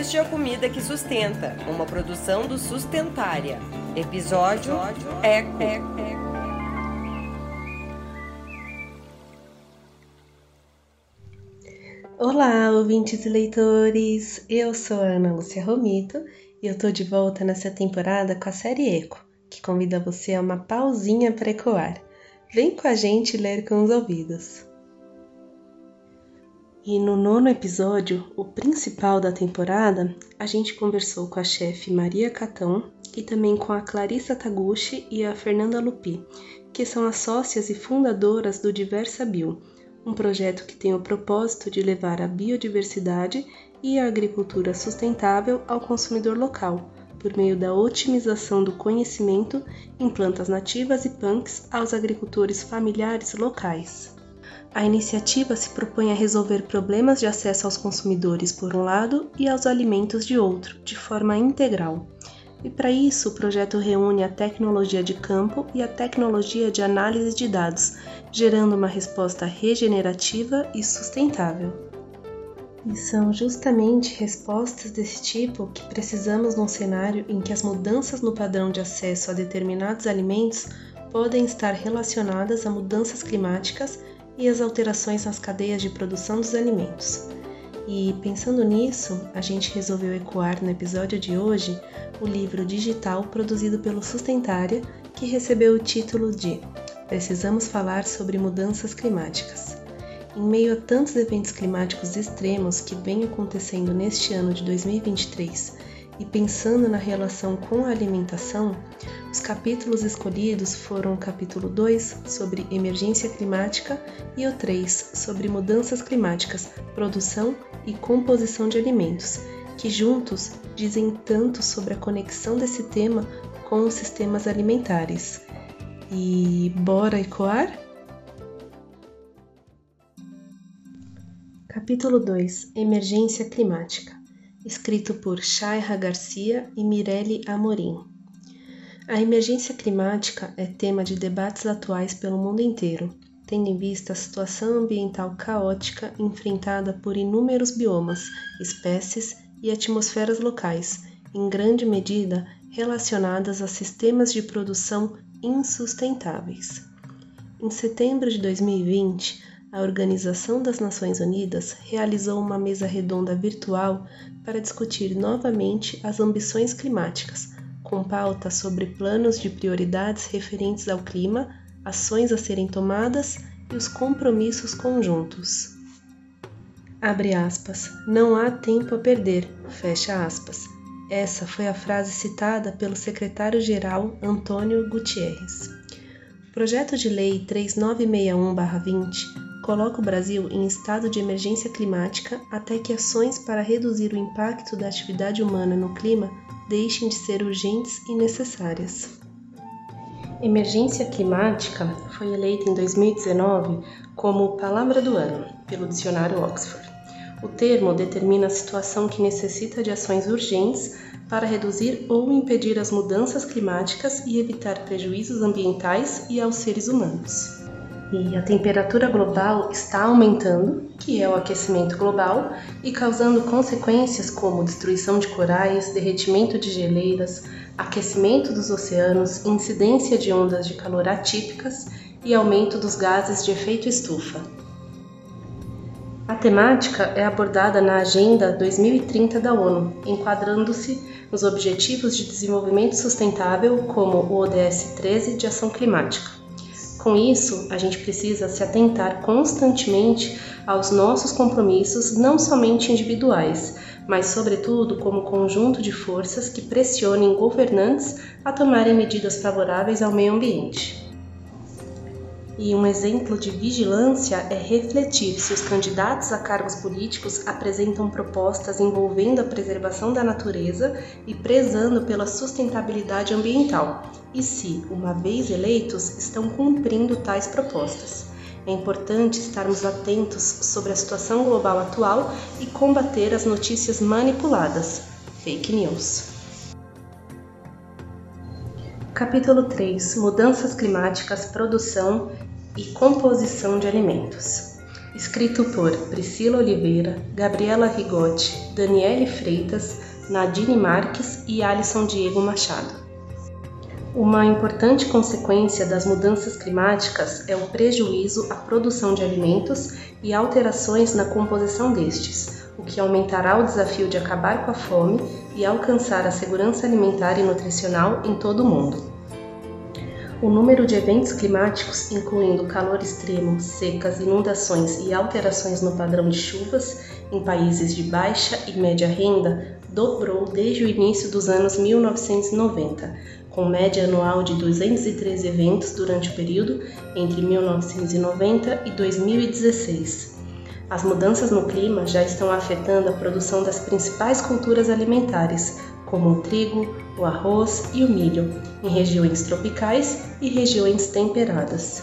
Este é a Comida que Sustenta, uma produção do Sustentária. Episódio Eco. Olá, ouvintes e leitores! Eu sou a Ana Lúcia Romito e eu tô de volta nessa temporada com a série Eco, que convida você a uma pausinha para ecoar. Vem com a gente ler com os ouvidos. E no nono episódio, o principal da temporada, a gente conversou com a chefe Maria Catão e também com a Clarissa Taguchi e a Fernanda Lupi, que são as sócias e fundadoras do Diversa Bio, um projeto que tem o propósito de levar a biodiversidade e a agricultura sustentável ao consumidor local, por meio da otimização do conhecimento em plantas nativas e punks aos agricultores familiares locais. A iniciativa se propõe a resolver problemas de acesso aos consumidores por um lado e aos alimentos de outro, de forma integral. E para isso, o projeto reúne a tecnologia de campo e a tecnologia de análise de dados, gerando uma resposta regenerativa e sustentável. E são justamente respostas desse tipo que precisamos num cenário em que as mudanças no padrão de acesso a determinados alimentos podem estar relacionadas a mudanças climáticas e as alterações nas cadeias de produção dos alimentos. E pensando nisso, a gente resolveu ecoar no episódio de hoje o livro digital produzido pelo Sustentária, que recebeu o título de Precisamos falar sobre mudanças climáticas. Em meio a tantos eventos climáticos extremos que vêm acontecendo neste ano de 2023 e pensando na relação com a alimentação, os capítulos escolhidos foram o capítulo 2 sobre emergência climática e o 3 sobre mudanças climáticas, produção e composição de alimentos, que juntos dizem tanto sobre a conexão desse tema com os sistemas alimentares. E bora ecoar? Capítulo 2 Emergência Climática escrito por Shayra Garcia e Mirelle Amorim. A emergência climática é tema de debates atuais pelo mundo inteiro, tendo em vista a situação ambiental caótica enfrentada por inúmeros biomas, espécies e atmosferas locais, em grande medida relacionadas a sistemas de produção insustentáveis. Em setembro de 2020, a Organização das Nações Unidas realizou uma mesa redonda virtual para discutir novamente as ambições climáticas, com pauta sobre planos de prioridades referentes ao clima, ações a serem tomadas e os compromissos conjuntos. Abre aspas. Não há tempo a perder. Fecha aspas. Essa foi a frase citada pelo secretário-geral Antônio Gutierrez. O projeto de lei 3961-20 coloca o Brasil em estado de emergência climática até que ações para reduzir o impacto da atividade humana no clima deixem de ser urgentes e necessárias. Emergência climática foi eleita em 2019 como palavra do ano pelo dicionário Oxford. O termo determina a situação que necessita de ações urgentes para reduzir ou impedir as mudanças climáticas e evitar prejuízos ambientais e aos seres humanos e a temperatura global está aumentando, que é o aquecimento global, e causando consequências como destruição de corais, derretimento de geleiras, aquecimento dos oceanos, incidência de ondas de calor atípicas e aumento dos gases de efeito estufa. A temática é abordada na Agenda 2030 da ONU, enquadrando-se nos Objetivos de Desenvolvimento Sustentável, como o ODS 13 de Ação Climática. Com isso, a gente precisa se atentar constantemente aos nossos compromissos, não somente individuais, mas, sobretudo, como conjunto de forças que pressionem governantes a tomarem medidas favoráveis ao meio ambiente. E um exemplo de vigilância é refletir se os candidatos a cargos políticos apresentam propostas envolvendo a preservação da natureza e prezando pela sustentabilidade ambiental, e se, uma vez eleitos, estão cumprindo tais propostas. É importante estarmos atentos sobre a situação global atual e combater as notícias manipuladas, fake news. Capítulo 3 Mudanças climáticas, produção e composição de alimentos. escrito por Priscila Oliveira, Gabriela Rigotti, Daniele Freitas, Nadine Marques e Alisson Diego Machado. Uma importante consequência das mudanças climáticas é o prejuízo à produção de alimentos e alterações na composição destes, o que aumentará o desafio de acabar com a fome e alcançar a segurança alimentar e nutricional em todo o mundo. O número de eventos climáticos, incluindo calor extremo, secas, inundações e alterações no padrão de chuvas em países de baixa e média renda, dobrou desde o início dos anos 1990, com média anual de 213 eventos durante o período entre 1990 e 2016. As mudanças no clima já estão afetando a produção das principais culturas alimentares, como o trigo, o arroz e o milho, em regiões tropicais e regiões temperadas.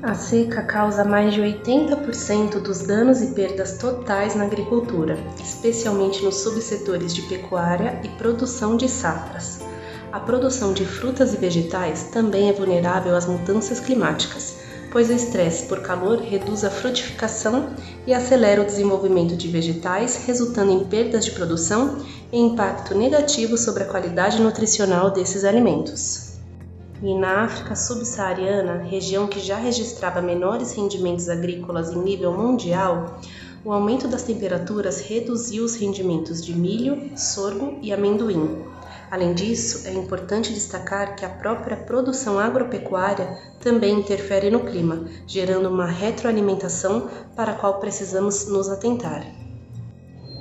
A seca causa mais de 80% dos danos e perdas totais na agricultura, especialmente nos subsetores de pecuária e produção de safras. A produção de frutas e vegetais também é vulnerável às mudanças climáticas, pois o estresse por calor reduz a frutificação e acelera o desenvolvimento de vegetais, resultando em perdas de produção e impacto negativo sobre a qualidade nutricional desses alimentos. E na África subsaariana, região que já registrava menores rendimentos agrícolas em nível mundial, o aumento das temperaturas reduziu os rendimentos de milho, sorgo e amendoim, Além disso, é importante destacar que a própria produção agropecuária também interfere no clima, gerando uma retroalimentação para a qual precisamos nos atentar.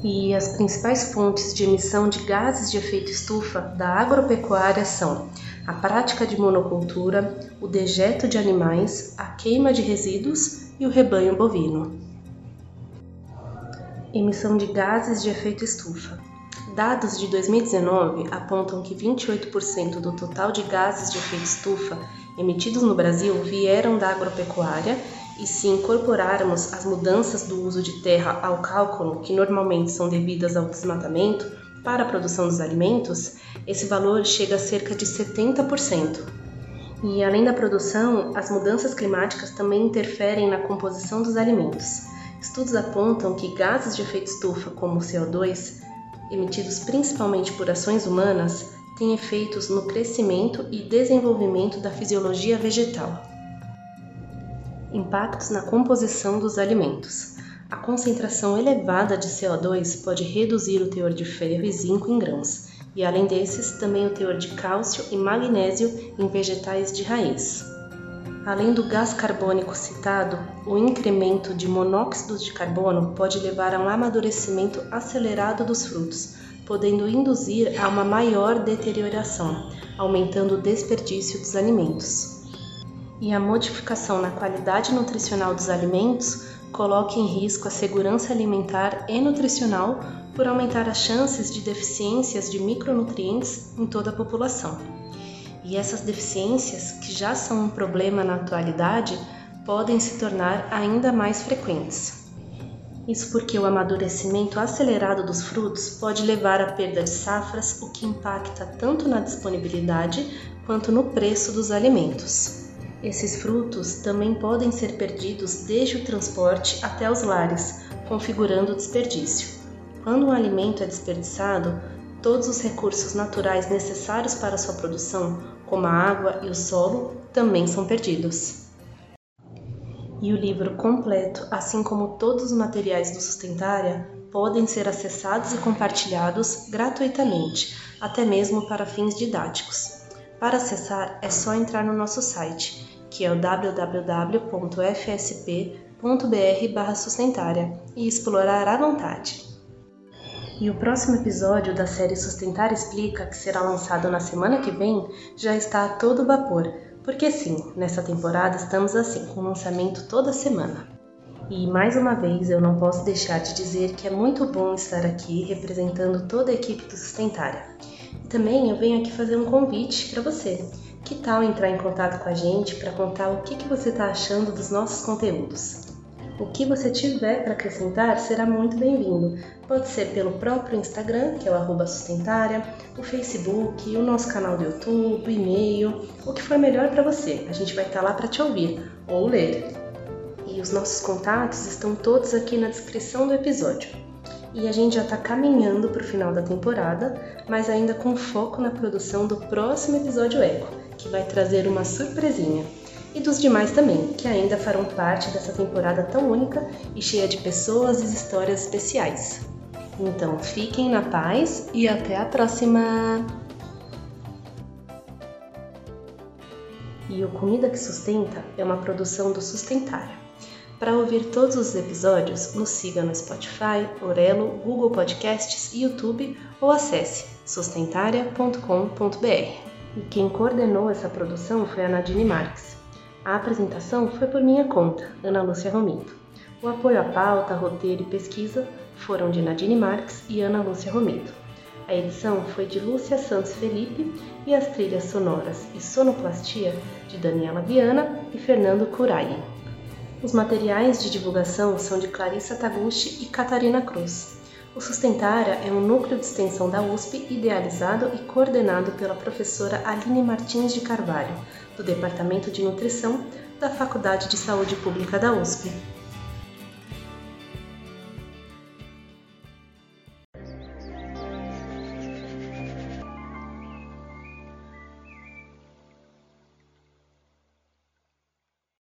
E as principais fontes de emissão de gases de efeito estufa da agropecuária são a prática de monocultura, o dejeto de animais, a queima de resíduos e o rebanho bovino. Emissão de gases de efeito estufa. Dados de 2019 apontam que 28% do total de gases de efeito estufa emitidos no Brasil vieram da agropecuária, e se incorporarmos as mudanças do uso de terra ao cálculo, que normalmente são devidas ao desmatamento, para a produção dos alimentos, esse valor chega a cerca de 70%. E além da produção, as mudanças climáticas também interferem na composição dos alimentos. Estudos apontam que gases de efeito estufa, como o CO2, emitidos principalmente por ações humanas, têm efeitos no crescimento e desenvolvimento da fisiologia vegetal. Impactos na composição dos alimentos. A concentração elevada de CO2 pode reduzir o teor de ferro e zinco em grãos, e além desses, também o teor de cálcio e magnésio em vegetais de raiz. Além do gás carbônico citado, o incremento de monóxido de carbono pode levar a um amadurecimento acelerado dos frutos, podendo induzir a uma maior deterioração, aumentando o desperdício dos alimentos. E a modificação na qualidade nutricional dos alimentos coloca em risco a segurança alimentar e nutricional por aumentar as chances de deficiências de micronutrientes em toda a população. E essas deficiências, que já são um problema na atualidade, podem se tornar ainda mais frequentes. Isso porque o amadurecimento acelerado dos frutos pode levar à perda de safras, o que impacta tanto na disponibilidade quanto no preço dos alimentos. Esses frutos também podem ser perdidos desde o transporte até os lares, configurando o desperdício. Quando um alimento é desperdiçado, todos os recursos naturais necessários para sua produção, como a água e o solo, também são perdidos. E o livro completo, assim como todos os materiais do Sustentária, podem ser acessados e compartilhados gratuitamente, até mesmo para fins didáticos. Para acessar é só entrar no nosso site, que é o www.fsp.br/sustentária, e explorar à vontade. E o próximo episódio da série Sustentar Explica, que será lançado na semana que vem, já está a todo vapor, porque sim, nessa temporada estamos assim, com lançamento toda semana. E mais uma vez eu não posso deixar de dizer que é muito bom estar aqui representando toda a equipe do Sustentária. Também eu venho aqui fazer um convite para você. Que tal entrar em contato com a gente para contar o que, que você está achando dos nossos conteúdos? O que você tiver para acrescentar será muito bem-vindo. Pode ser pelo próprio Instagram, que é o sustentária, o Facebook, o nosso canal do YouTube, e-mail, o que for melhor para você. A gente vai estar tá lá para te ouvir ou ler. e os nossos contatos estão todos aqui na descrição do episódio. E a gente já está caminhando para o final da temporada, mas ainda com foco na produção do próximo episódio Eco, que vai trazer uma surpresinha. E dos demais também, que ainda farão parte dessa temporada tão única e cheia de pessoas e histórias especiais. Então fiquem na paz e até a próxima! E o Comida que Sustenta é uma produção do Sustentária. Para ouvir todos os episódios, nos siga no Spotify, Orelo, Google Podcasts, YouTube ou acesse sustentaria.com.br. E quem coordenou essa produção foi a Nadine Marques. A apresentação foi por minha conta, Ana Lúcia Romito. O apoio à pauta, roteiro e pesquisa foram de Nadine Marques e Ana Lúcia Romito. A edição foi de Lúcia Santos Felipe e as trilhas sonoras e sonoplastia de Daniela Viana e Fernando Curai. Os materiais de divulgação são de Clarissa Taguchi e Catarina Cruz. O Sustentara é um núcleo de extensão da USP idealizado e coordenado pela professora Aline Martins de Carvalho, do Departamento de Nutrição da Faculdade de Saúde Pública da USP.